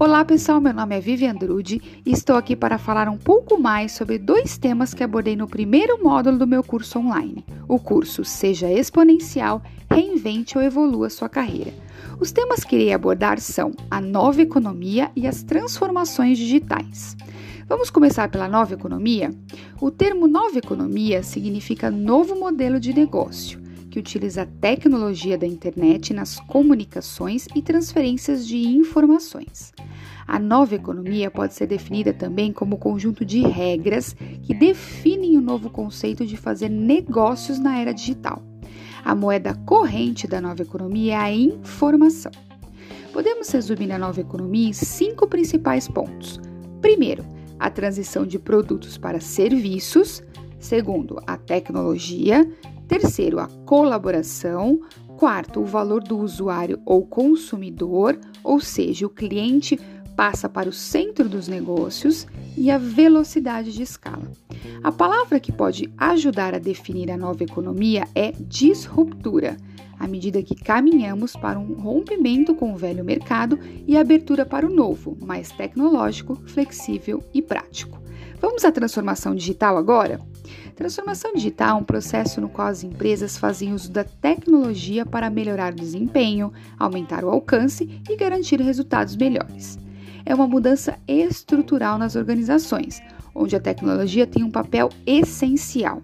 Olá pessoal, meu nome é Vivian Drude e estou aqui para falar um pouco mais sobre dois temas que abordei no primeiro módulo do meu curso online, o curso Seja Exponencial, Reinvente ou Evolua Sua Carreira. Os temas que irei abordar são a nova economia e as transformações digitais. Vamos começar pela nova economia? O termo nova economia significa novo modelo de negócio que utiliza a tecnologia da internet nas comunicações e transferências de informações. A nova economia pode ser definida também como conjunto de regras que definem o novo conceito de fazer negócios na era digital. A moeda corrente da nova economia é a informação. Podemos resumir a nova economia em cinco principais pontos. Primeiro, a transição de produtos para serviços. Segundo, a tecnologia. Terceiro, a colaboração. Quarto, o valor do usuário ou consumidor, ou seja, o cliente passa para o centro dos negócios e a velocidade de escala. A palavra que pode ajudar a definir a nova economia é disruptura, à medida que caminhamos para um rompimento com o velho mercado e abertura para o novo, mais tecnológico, flexível e prático. Vamos à transformação digital agora? Transformação digital é um processo no qual as empresas fazem uso da tecnologia para melhorar o desempenho, aumentar o alcance e garantir resultados melhores é uma mudança estrutural nas organizações, onde a tecnologia tem um papel essencial.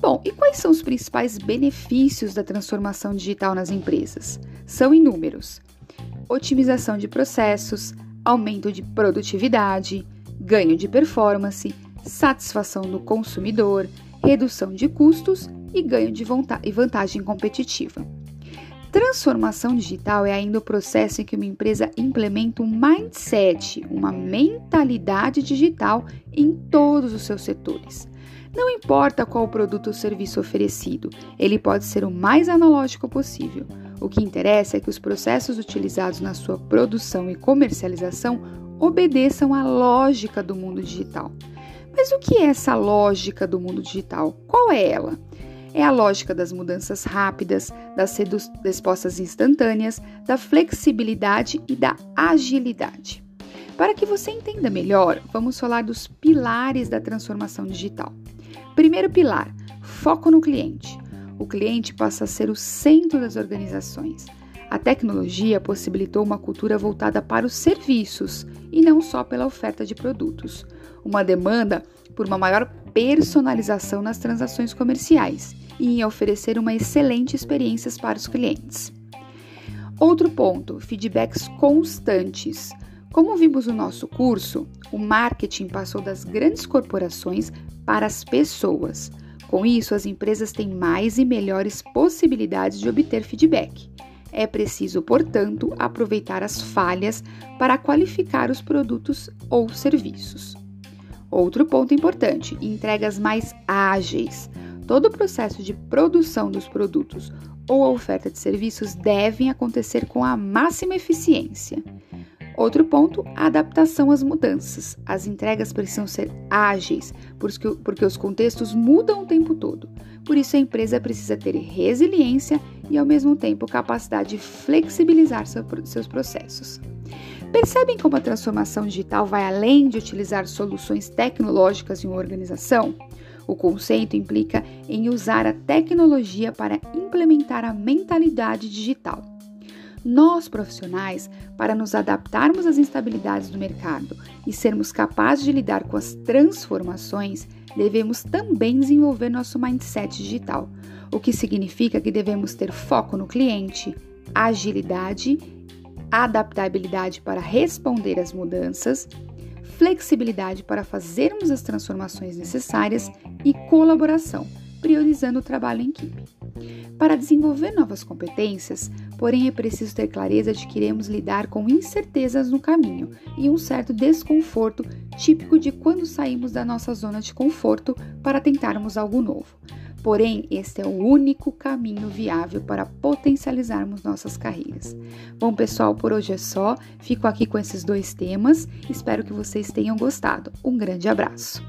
Bom, e quais são os principais benefícios da transformação digital nas empresas? São inúmeros: otimização de processos, aumento de produtividade, ganho de performance, satisfação do consumidor, redução de custos e ganho de vantagem competitiva. Transformação digital é ainda o processo em que uma empresa implementa um mindset, uma mentalidade digital em todos os seus setores. Não importa qual produto ou serviço oferecido, ele pode ser o mais analógico possível. O que interessa é que os processos utilizados na sua produção e comercialização obedeçam à lógica do mundo digital. Mas o que é essa lógica do mundo digital? Qual é ela? é a lógica das mudanças rápidas, das respostas instantâneas, da flexibilidade e da agilidade. Para que você entenda melhor, vamos falar dos pilares da transformação digital. Primeiro pilar: foco no cliente. O cliente passa a ser o centro das organizações. A tecnologia possibilitou uma cultura voltada para os serviços e não só pela oferta de produtos. Uma demanda por uma maior personalização nas transações comerciais e em oferecer uma excelente experiência para os clientes. Outro ponto: feedbacks constantes. Como vimos no nosso curso, o marketing passou das grandes corporações para as pessoas. Com isso, as empresas têm mais e melhores possibilidades de obter feedback. É preciso, portanto, aproveitar as falhas para qualificar os produtos ou serviços. Outro ponto importante: entregas mais ágeis. Todo o processo de produção dos produtos ou a oferta de serviços devem acontecer com a máxima eficiência. Outro ponto, a adaptação às mudanças. As entregas precisam ser ágeis, porque, porque os contextos mudam o tempo todo. Por isso, a empresa precisa ter resiliência e, ao mesmo tempo, capacidade de flexibilizar seu, seus processos. Percebem como a transformação digital vai além de utilizar soluções tecnológicas em uma organização? O conceito implica em usar a tecnologia para implementar a mentalidade digital. Nós, profissionais, para nos adaptarmos às instabilidades do mercado e sermos capazes de lidar com as transformações, devemos também desenvolver nosso mindset digital, o que significa que devemos ter foco no cliente, agilidade, adaptabilidade para responder às mudanças, flexibilidade para fazermos as transformações necessárias e colaboração, priorizando o trabalho em equipe. Para desenvolver novas competências, porém é preciso ter clareza de que iremos lidar com incertezas no caminho e um certo desconforto típico de quando saímos da nossa zona de conforto para tentarmos algo novo. Porém, este é o único caminho viável para potencializarmos nossas carreiras. Bom, pessoal, por hoje é só. Fico aqui com esses dois temas. Espero que vocês tenham gostado. Um grande abraço.